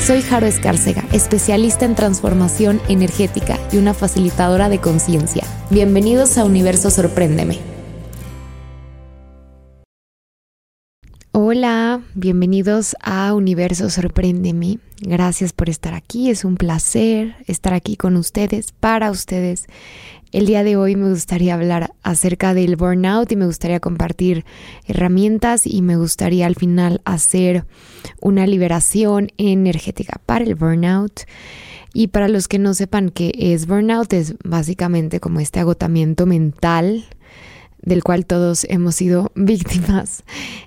Soy Jaro Escárcega, especialista en transformación energética y una facilitadora de conciencia. Bienvenidos a Universo Sorpréndeme. Hola, bienvenidos a Universo Sorpréndeme. Gracias por estar aquí, es un placer estar aquí con ustedes, para ustedes. El día de hoy me gustaría hablar acerca del burnout y me gustaría compartir herramientas y me gustaría al final hacer una liberación energética para el burnout. Y para los que no sepan qué es burnout, es básicamente como este agotamiento mental del cual todos hemos sido víctimas,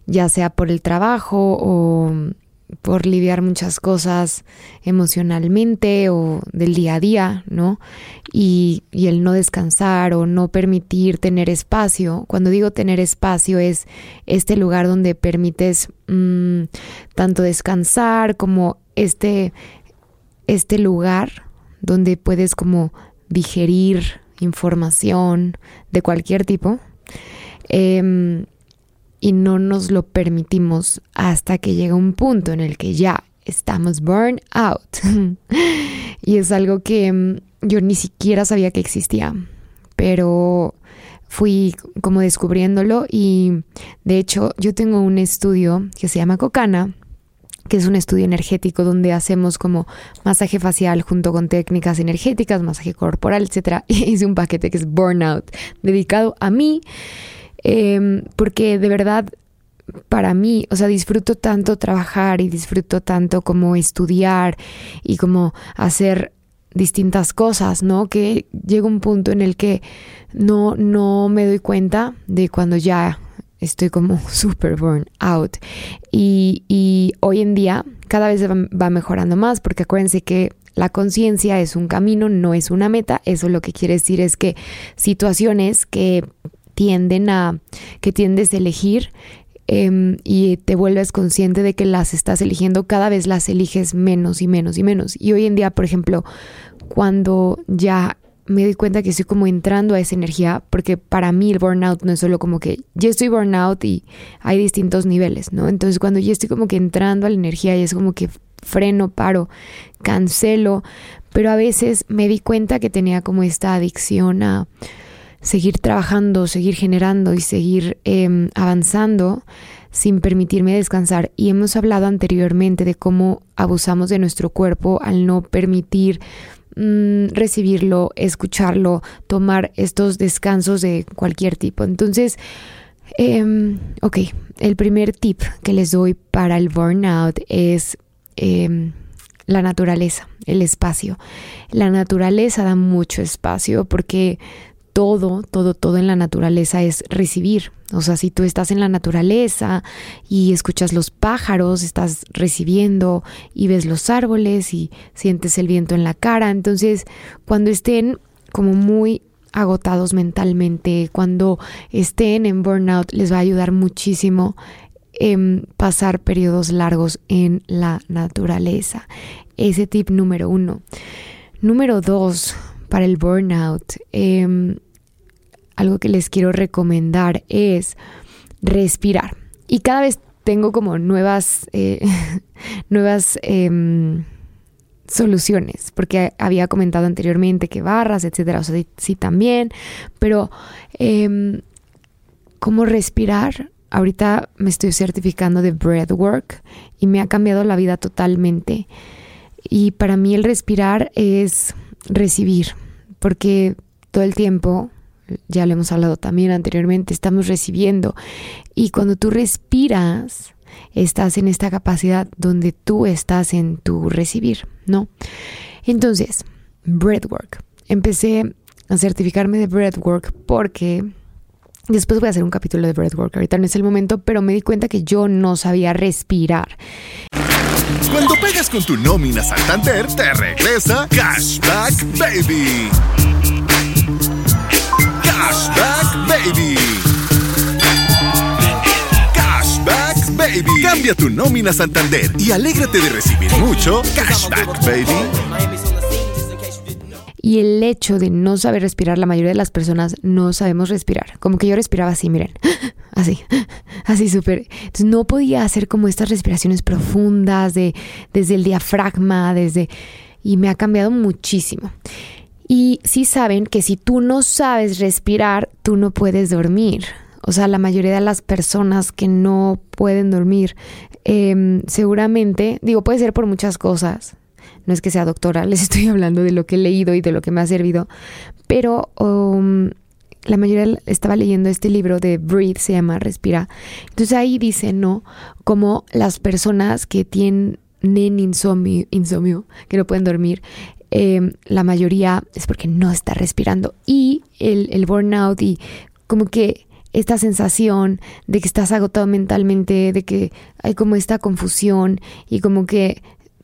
ya sea por el trabajo o por lidiar muchas cosas emocionalmente o del día a día, ¿no? Y, el no descansar o no permitir tener espacio. Cuando digo tener espacio es este lugar donde permites mm, tanto descansar como este, este lugar donde puedes como digerir información de cualquier tipo. Em, y no nos lo permitimos hasta que llega un punto en el que ya estamos burn out. y es algo que mm, yo ni siquiera sabía que existía, pero fui como descubriéndolo y de hecho yo tengo un estudio que se llama Cocana que es un estudio energético donde hacemos como masaje facial junto con técnicas energéticas, masaje corporal, etc. Y hice un paquete que es Burnout, dedicado a mí Em, porque de verdad para mí, o sea, disfruto tanto trabajar y disfruto tanto como estudiar y como hacer distintas cosas, ¿no? Que llega un punto en el que no, no me doy cuenta de cuando ya estoy como super burn out. Y, y hoy en día cada vez va, va mejorando más, porque acuérdense que la conciencia es un camino, no es una meta. Eso lo que quiere decir es que situaciones que tienden a, que tiendes a elegir em, y te vuelves consciente de que las estás eligiendo, cada vez las eliges menos y menos y menos. Y hoy en día, por ejemplo, cuando ya me doy cuenta que estoy como entrando a esa energía, porque para mí el burnout no es solo como que yo estoy burnout y hay distintos niveles, ¿no? Entonces cuando yo estoy como que entrando a la energía y es como que freno, paro, cancelo, pero a veces me di cuenta que tenía como esta adicción a seguir trabajando, seguir generando y seguir em, avanzando sin permitirme descansar. Y hemos hablado anteriormente de cómo abusamos de nuestro cuerpo al no permitir mm, recibirlo, escucharlo, tomar estos descansos de cualquier tipo. Entonces, em, ok, el primer tip que les doy para el burnout es em, la naturaleza, el espacio. La naturaleza da mucho espacio porque todo, todo, todo en la naturaleza es recibir. O sea, si tú estás en la naturaleza y escuchas los pájaros, estás recibiendo y ves los árboles y sientes el viento en la cara. Entonces, cuando estén como muy agotados mentalmente, cuando estén en burnout, les va a ayudar muchísimo en pasar periodos largos en la naturaleza. Ese tip número uno. Número dos, para el burnout, em, algo que les quiero recomendar es respirar. Y cada vez tengo como nuevas, eh, nuevas em, soluciones, porque había comentado anteriormente que barras, etcétera, o sea, sí, también, pero eh, cómo respirar. Ahorita me estoy certificando de breathwork y me ha cambiado la vida totalmente. Y para mí el respirar es recibir, porque todo el tiempo, ya lo hemos hablado también anteriormente, estamos recibiendo. Y cuando tú respiras, estás en esta capacidad donde tú estás en tu recibir, ¿no? Entonces, breathwork. Empecé a certificarme de breathwork porque Después voy a hacer un capítulo de breathwork, ahorita no es el momento, pero me di cuenta que yo no sabía respirar. Cuando pegas con tu nómina Santander, te regresa Cashback Baby. Cashback Baby. Cashback Baby. Cambia tu nómina Santander y alégrate de recibir mucho cashback, baby. Y el hecho de no saber respirar, la mayoría de las personas no sabemos respirar. Como que yo respiraba así, miren, así, así súper. Entonces no podía hacer como estas respiraciones profundas de, desde el diafragma, desde... Y me ha cambiado muchísimo. Y sí saben que si tú no sabes respirar, tú no puedes dormir. O sea, la mayoría de las personas que no pueden dormir, em, seguramente, digo, puede ser por muchas cosas. No es que sea doctora, les estoy hablando de lo que he leído y de lo que me ha servido. Pero um, la mayoría estaba leyendo este libro de Breathe, se llama Respira. Entonces ahí dice, ¿no? Como las personas que tienen insomnio, insomnio que no pueden dormir, em, la mayoría es porque no está respirando. Y el, el burnout y como que esta sensación de que estás agotado mentalmente, de que hay como esta confusión y como que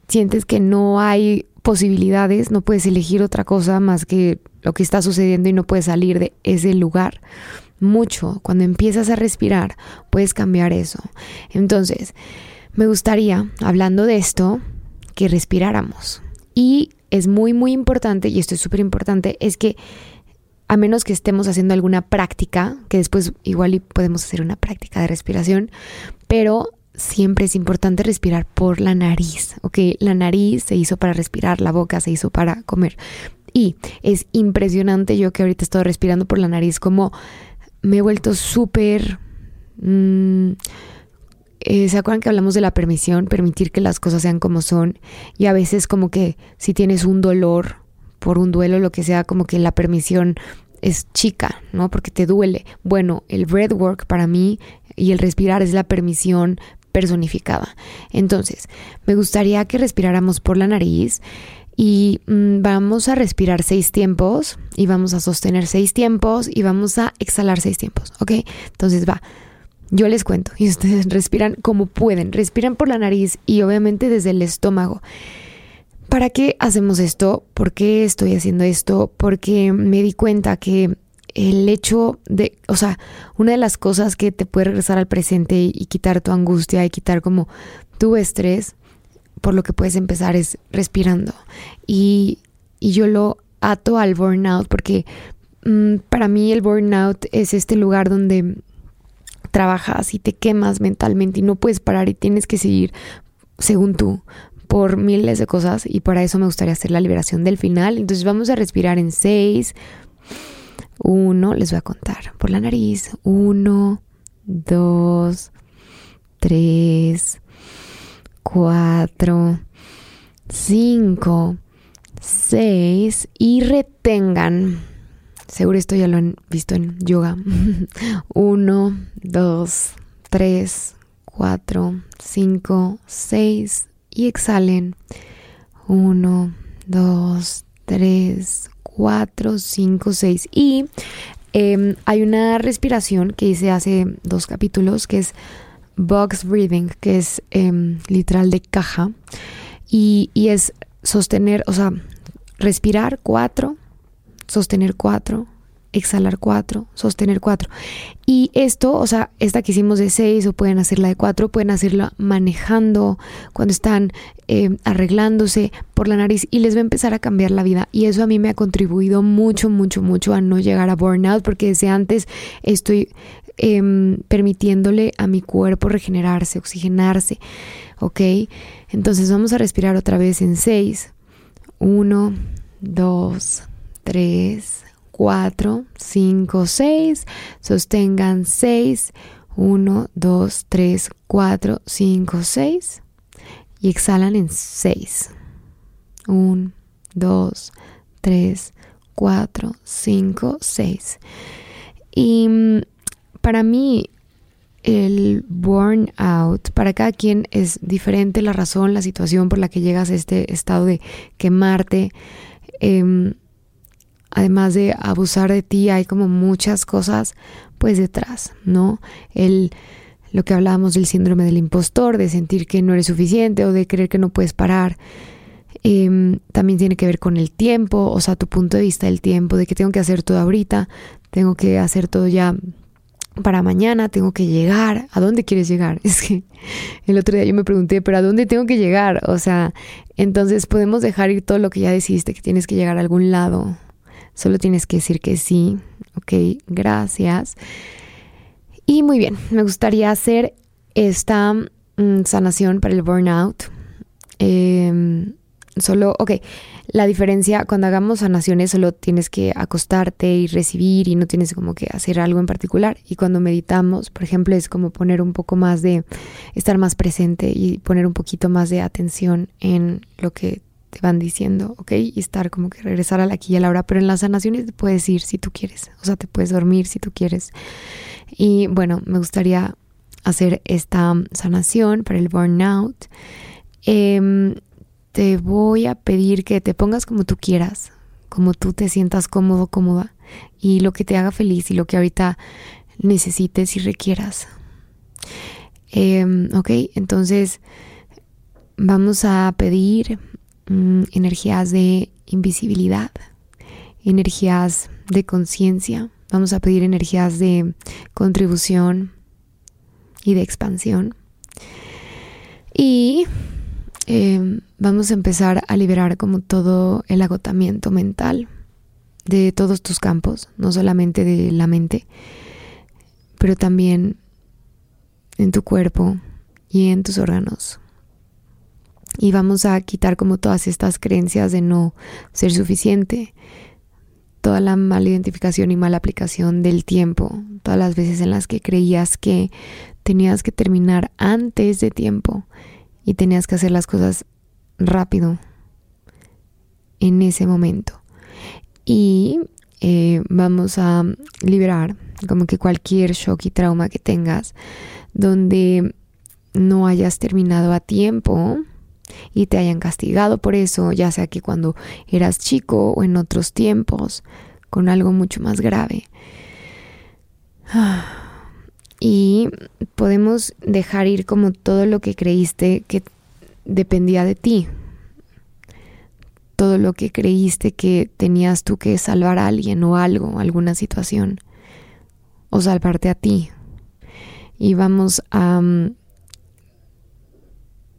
sientes que no hay posibilidades, no puedes elegir otra cosa más que lo que está sucediendo y no puedes salir de ese lugar. Mucho, cuando empiezas a respirar, puedes cambiar eso. Entonces, me gustaría, hablando de esto, que respiráramos. Y es muy, muy importante, y esto es súper importante, es que a menos que estemos haciendo alguna práctica, que después igual podemos hacer una práctica de respiración, pero siempre es importante respirar por la nariz, ¿ok? La nariz se hizo para respirar, la boca se hizo para comer. Y es impresionante yo que ahorita estoy respirando por la nariz, como me he vuelto súper... Mm, eh, ¿Se acuerdan que hablamos de la permisión? Permitir que las cosas sean como son. Y a veces como que si tienes un dolor por un duelo, lo que sea, como que la permisión es chica, ¿no? Porque te duele. Bueno, el breathwork para mí y el respirar es la permisión personificada. Entonces, me gustaría que respiráramos por la nariz y mm, vamos a respirar seis tiempos y vamos a sostener seis tiempos y vamos a exhalar seis tiempos, ¿ok? Entonces va. Yo les cuento y ustedes respiran como pueden, respiran por la nariz y obviamente desde el estómago. ¿Para qué hacemos esto? ¿Por qué estoy haciendo esto? Porque me di cuenta que el hecho de, o sea, una de las cosas que te puede regresar al presente y, quitar tu angustia y quitar como tu estrés, por lo que puedes empezar es respirando. Y, y yo lo ato al burnout porque mm, para mí el burnout es este lugar donde trabajas y te quemas mentalmente y no puedes parar y tienes que seguir según tú por miles de cosas y para eso me gustaría hacer la liberación del final. Entonces vamos a respirar en seis. Uno, les voy a contar por la nariz. Uno, dos, tres, cuatro, cinco, seis y retengan. Seguro esto ya lo han visto en yoga. Uno, dos, tres, cuatro, cinco, seis, y exhalen. 1, 2, 3, 4, 5, 6. Y eh, hay una respiración que hice hace dos capítulos que es box breathing, que es eh, literal de caja. Y, y es sostener, o sea, respirar 4, sostener 4, exhalar cuatro, sostener cuatro. Y esto, o sea, esta que hicimos de seis o pueden hacerla de cuatro, pueden hacerla manejando, cuando están eh, arreglándose por la nariz y les va a empezar a cambiar la vida. Y eso a mí me ha contribuido mucho, mucho, mucho a no llegar a burnout porque desde antes estoy em, permitiéndole a mi cuerpo regenerarse, oxigenarse. ¿Ok? Entonces vamos a respirar otra vez en seis. Uno, dos, tres, 4, 5, 6. Sostengan 6. 1, 2, 3, 4, 5, 6. Y exhalan en 6. 1, 2, 3, 4, 5, 6. Y mm, para mí el burnout, para cada quien es diferente la razón, la situación por la que llegas a este estado de quemarte. Eh, además de abusar de ti, hay como muchas cosas pues detrás, ¿no? El lo que hablábamos del síndrome del impostor, de sentir que no eres suficiente o de creer que no puedes parar. Em, también tiene que ver con el tiempo, o sea, tu punto de vista del tiempo, de que tengo que hacer todo ahorita, tengo que hacer todo ya para mañana tengo que llegar. ¿A dónde quieres llegar? Es que el otro día yo me pregunté, pero ¿a dónde tengo que llegar? O sea, entonces podemos dejar ir todo lo que ya decidiste, que tienes que llegar a algún lado. Solo tienes que decir que sí. Ok, gracias. Y muy bien, me gustaría hacer esta mm, sanación para el burnout. Em, solo, ok, la diferencia cuando hagamos sanaciones solo tienes que acostarte y recibir y no tienes como que hacer algo en particular. Y cuando meditamos, por ejemplo, es como poner un poco más de, estar más presente y poner un poquito más de atención en lo que te van diciendo, ¿ok? Y estar como que regresar a la aquí y a la hora. Pero en las sanaciones te puedes ir si tú quieres, o sea, te puedes dormir si tú quieres. Y bueno, me gustaría hacer esta sanación para el burnout. Eh, te voy a pedir que te pongas como tú quieras, como tú te sientas cómodo, cómoda, y lo que te haga feliz y lo que ahorita necesites y requieras. Em, ok, entonces vamos a pedir mm, energías de invisibilidad, energías de conciencia, vamos a pedir energías de contribución y de expansión. Y Em, vamos a empezar a liberar como todo el agotamiento mental de todos tus campos, no solamente de la mente, pero también en tu cuerpo y en tus órganos. Y vamos a quitar como todas estas creencias de no ser suficiente, toda la mala identificación y mala aplicación del tiempo, todas las veces en las que creías que tenías que terminar antes de tiempo y tenías que hacer las cosas rápido en ese momento. Y eh, vamos a liberar como que cualquier shock y trauma que tengas donde no hayas terminado a tiempo y te hayan castigado por eso, ya sea que cuando eras chico o en otros tiempos, con algo mucho más grave. y podemos dejar ir como todo lo que creíste que dependía de ti, todo lo que creíste que tenías tú que salvar a alguien o algo, alguna situación, o salvarte a ti. Y vamos a mm,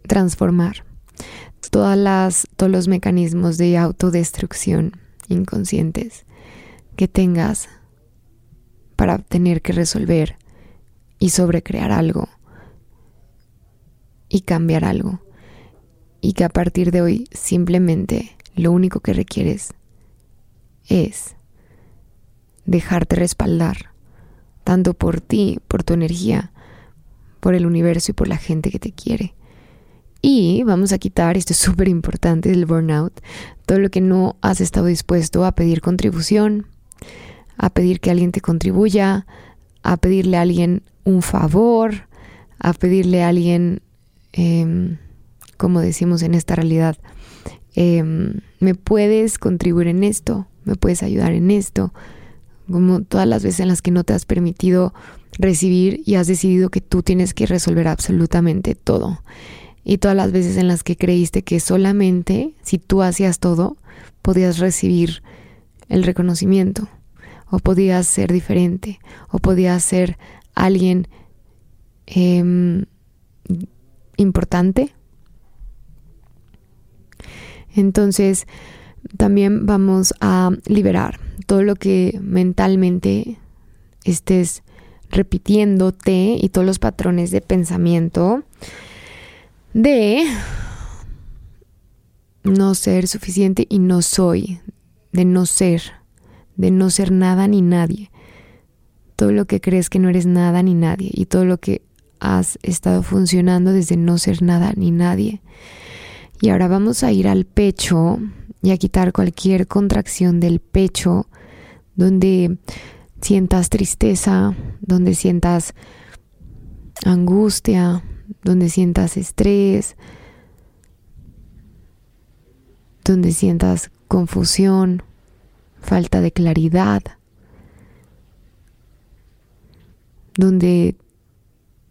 transformar todas las, todos los mecanismos de autodestrucción inconscientes que tengas para tener que resolver y sobrecrear algo y cambiar algo. Y que a partir de hoy simplemente lo único que requieres es dejarte respaldar, tanto por ti, por tu energía, por el universo y por la gente que te quiere. Y vamos a quitar, esto es súper importante del burnout, todo lo que no has estado dispuesto a pedir contribución, a pedir que alguien te contribuya, a pedirle a alguien un favor, a pedirle a alguien, em, como decimos en esta realidad, em, me puedes contribuir en esto, me puedes ayudar en esto, como todas las veces en las que no te has permitido recibir y has decidido que tú tienes que resolver absolutamente todo. Y todas las veces en las que creíste que solamente si tú hacías todo, podías recibir el reconocimiento, o podías ser diferente, o podías ser alguien em, importante. Entonces, también vamos a liberar todo lo que mentalmente estés repitiéndote y todos los patrones de pensamiento de no ser suficiente y no soy, de no ser, de no ser nada ni nadie todo lo que crees que no eres nada ni nadie y todo lo que has estado funcionando desde no ser nada ni nadie. Y ahora vamos a ir al pecho y a quitar cualquier contracción del pecho donde sientas tristeza, donde sientas angustia, donde sientas estrés, donde sientas confusión, falta de claridad. donde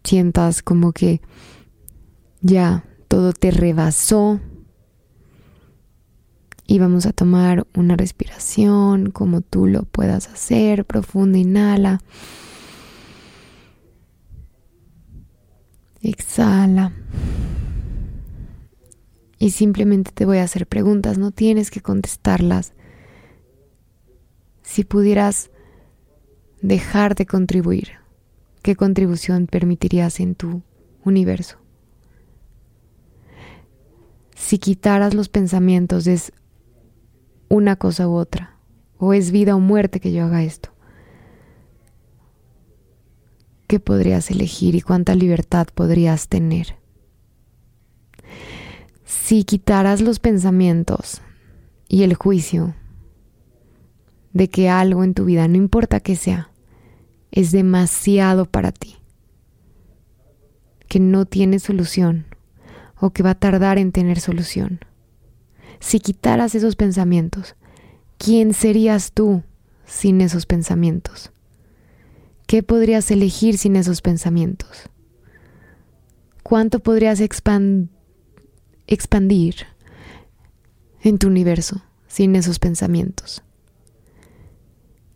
sientas como que ya todo te rebasó. Y vamos a tomar una respiración como tú lo puedas hacer, profunda, inhala. Exhala. Y simplemente te voy a hacer preguntas, no tienes que contestarlas. Si pudieras dejar de contribuir, ¿qué contribución permitirías en tu universo? Si quitaras los pensamientos, ¿es una cosa u otra? ¿O es vida o muerte que yo haga esto? ¿Qué podrías elegir y cuánta libertad podrías tener? Si quitaras los pensamientos y el juicio de que algo en tu vida, no importa que sea, es demasiado para ti, que no tiene solución o que va a tardar en tener solución. Si quitaras esos pensamientos, ¿quién serías tú sin esos pensamientos? ¿Qué podrías elegir sin esos pensamientos? ¿Cuánto podrías expandir en tu universo sin esos pensamientos?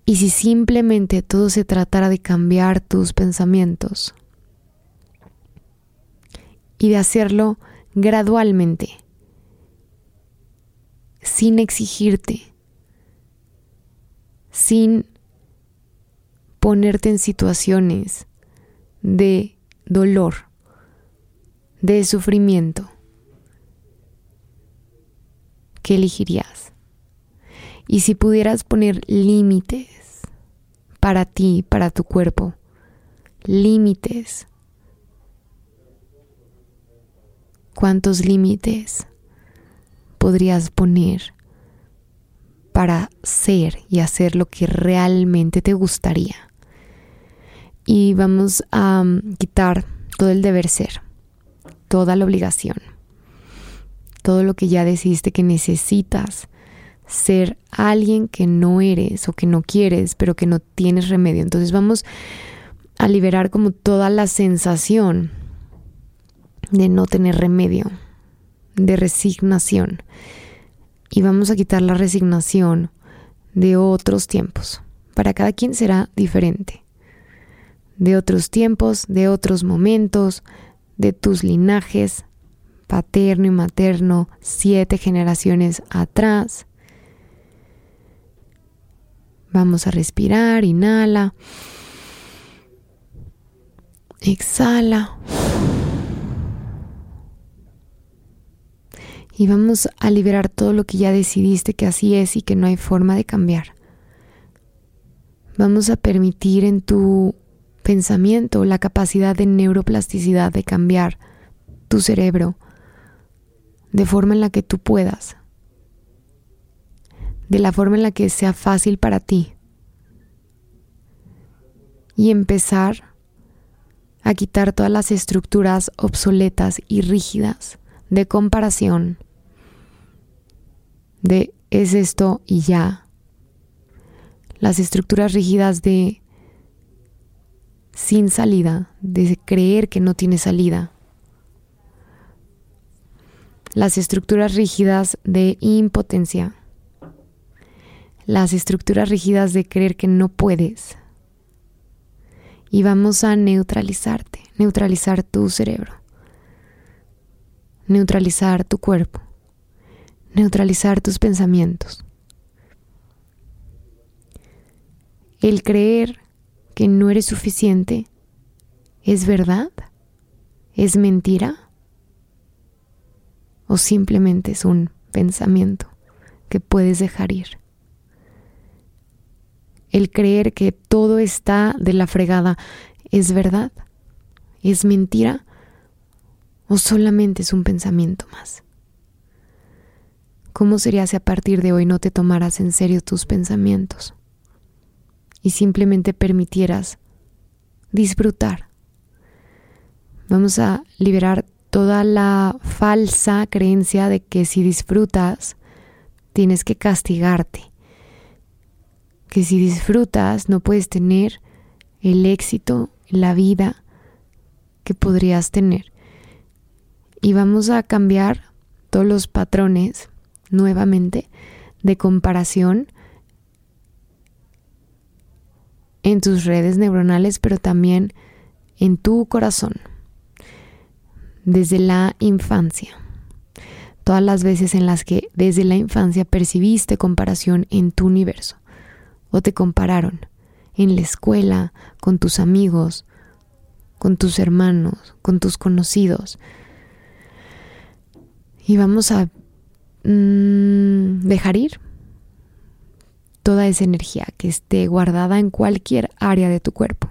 Y si simplemente todo se tratara de cambiar tus pensamientos y de hacerlo gradualmente, sin exigirte, sin ponerte en situaciones de dolor, de sufrimiento, ¿qué elegirías? Y si pudieras poner límites para ti, para tu cuerpo, límites, ¿cuántos límites podrías poner para ser y hacer lo que realmente te gustaría? Y vamos a mm, quitar todo el deber ser, toda la obligación, todo lo que ya decidiste que necesitas ser alguien que no eres o que no quieres, pero que no tienes remedio. Entonces vamos a liberar como toda la sensación de no tener remedio, de resignación. Y vamos a quitar la resignación de otros tiempos. Para cada quien será diferente de otros tiempos, de otros momentos, de tus linajes paterno y materno siete generaciones atrás. Vamos a respirar, inhala, exhala. Y vamos a liberar todo lo que ya decidiste que así es y que no hay forma de cambiar. Vamos a permitir en tu pensamiento, la capacidad de neuroplasticidad de cambiar tu cerebro de forma en la que tú puedas, de la forma en la que sea fácil para ti y empezar a quitar todas las estructuras obsoletas y rígidas de comparación, de es esto y ya, las estructuras rígidas de sin salida, de creer que no tiene salida. Las estructuras rígidas de impotencia. Las estructuras rígidas de creer que no puedes. Y vamos a neutralizarte, neutralizar tu cerebro, neutralizar tu cuerpo, neutralizar tus pensamientos. El creer que no eres suficiente es verdad? ¿Es mentira? ¿O simplemente es un pensamiento que puedes dejar ir? El creer que todo está de la fregada es verdad? ¿Es mentira? ¿O solamente es un pensamiento más? ¿Cómo sería si a partir de hoy no te tomaras en serio tus pensamientos? Y simplemente permitieras disfrutar. Vamos a liberar toda la falsa creencia de que si disfrutas tienes que castigarte, que si disfrutas no puedes tener el éxito, la vida que podrías tener. Y vamos a cambiar todos los patrones nuevamente de comparación en tus redes neuronales, pero también en tu corazón. desde la infancia. Todas las veces en las que desde la infancia percibiste comparación en tu universo o te compararon en la escuela, con tus amigos, con tus hermanos, con tus conocidos. Y vamos a mm, dejar ir toda esa energía que esté guardada en cualquier área de tu cuerpo.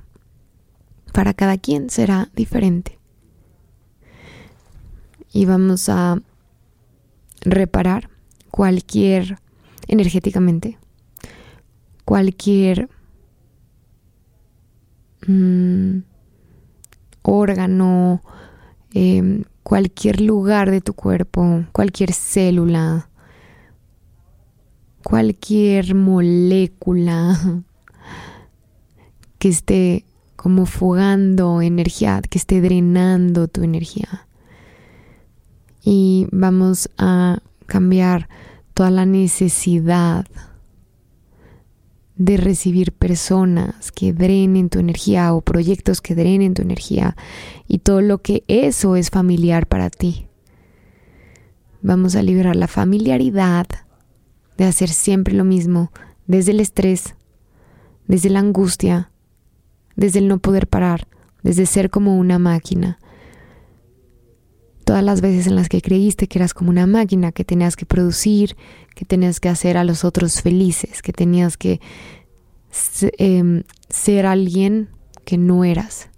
Para cada quien será diferente. Y vamos a reparar cualquier energéticamente, cualquier mm, órgano, em, cualquier lugar de tu cuerpo, cualquier célula, cualquier molécula que esté como fugando energía, que esté drenando tu energía. Y vamos a cambiar toda la necesidad de recibir personas que drenen tu energía o proyectos que drenen tu energía y todo lo que eso es familiar para ti. Vamos a liberar la familiaridad de hacer siempre lo mismo, desde el estrés, desde la angustia, desde el no poder parar, desde ser como una máquina. Todas las veces en las que creíste que eras como una máquina, que tenías que producir, que tenías que hacer a los otros felices, que tenías que em, ser alguien que no eras.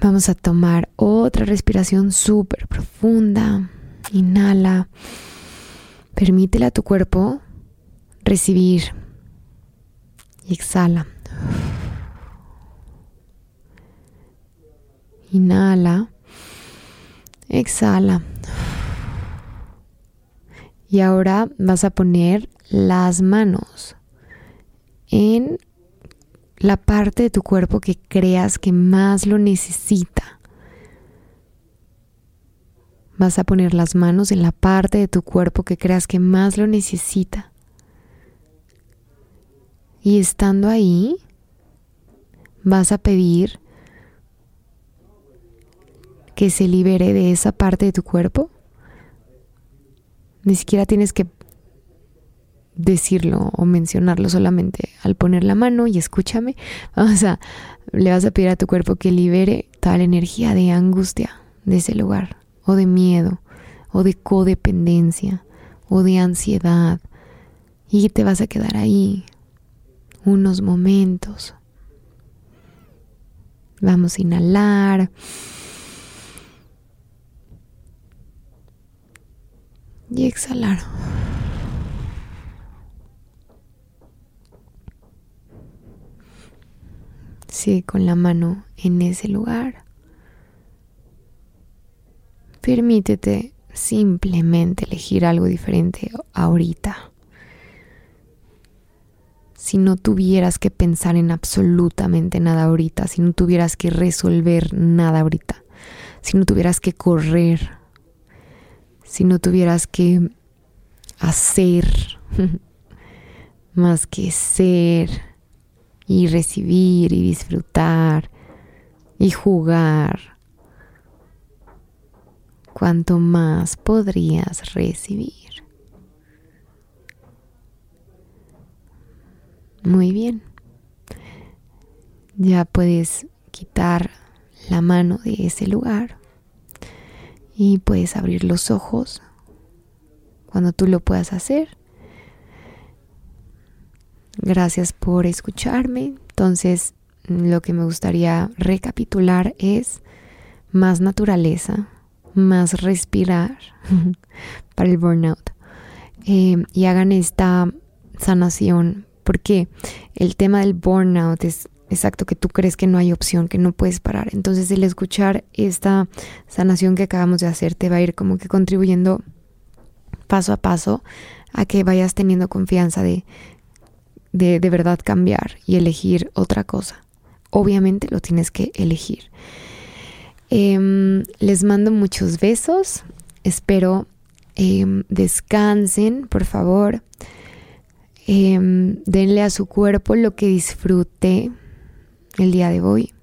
Vamos a tomar otra respiración súper profunda. Inhala. Permítele a tu cuerpo recibir y exhala. Inhala. Exhala. Y ahora vas a poner las manos en la parte de tu cuerpo que creas que más lo necesita. Vas a poner las manos en la parte de tu cuerpo que creas que más lo necesita. Y estando ahí, vas a pedir que se libere de esa parte de tu cuerpo. Ni siquiera tienes que decirlo o mencionarlo solamente al poner la mano y escúchame. Vamos a, le vas a pedir a tu cuerpo que libere toda la energía de angustia de ese lugar o de miedo, o de codependencia, o de ansiedad. Y te vas a quedar ahí unos momentos. Vamos a inhalar. Y exhalar. Sigue con la mano en ese lugar. Permítete simplemente elegir algo diferente ahorita. Si no tuvieras que pensar en absolutamente nada ahorita, si no tuvieras que resolver nada ahorita, si no tuvieras que correr, si no tuvieras que hacer más que ser y recibir y disfrutar y jugar cuanto más podrías recibir. Muy bien. Ya puedes quitar la mano de ese lugar y puedes abrir los ojos cuando tú lo puedas hacer. Gracias por escucharme. Entonces, lo que me gustaría recapitular es más naturaleza, más respirar para el burnout eh, y hagan esta sanación porque el tema del burnout es exacto que tú crees que no hay opción, que no puedes parar. Entonces el escuchar esta sanación que acabamos de hacer te va a ir como que contribuyendo paso a paso a que vayas teniendo confianza de, de, de verdad cambiar y elegir otra cosa. Obviamente lo tienes que elegir. Em, les mando muchos besos. Espero em, descansen, por favor. Em, denle a su cuerpo lo que disfrute el día de hoy.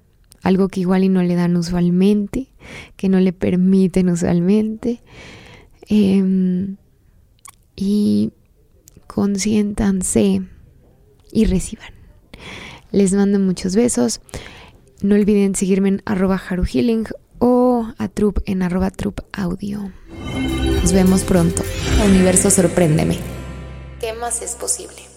algo que igual y no le dan usualmente, que no le permiten usualmente. Y consiéntanse y reciban. Les mando muchos besos. No olviden seguirme en arroba haruhealing o a Trup en arroba Trup Audio. Nos vemos pronto. Universo, sorpréndeme. ¿Qué más es posible?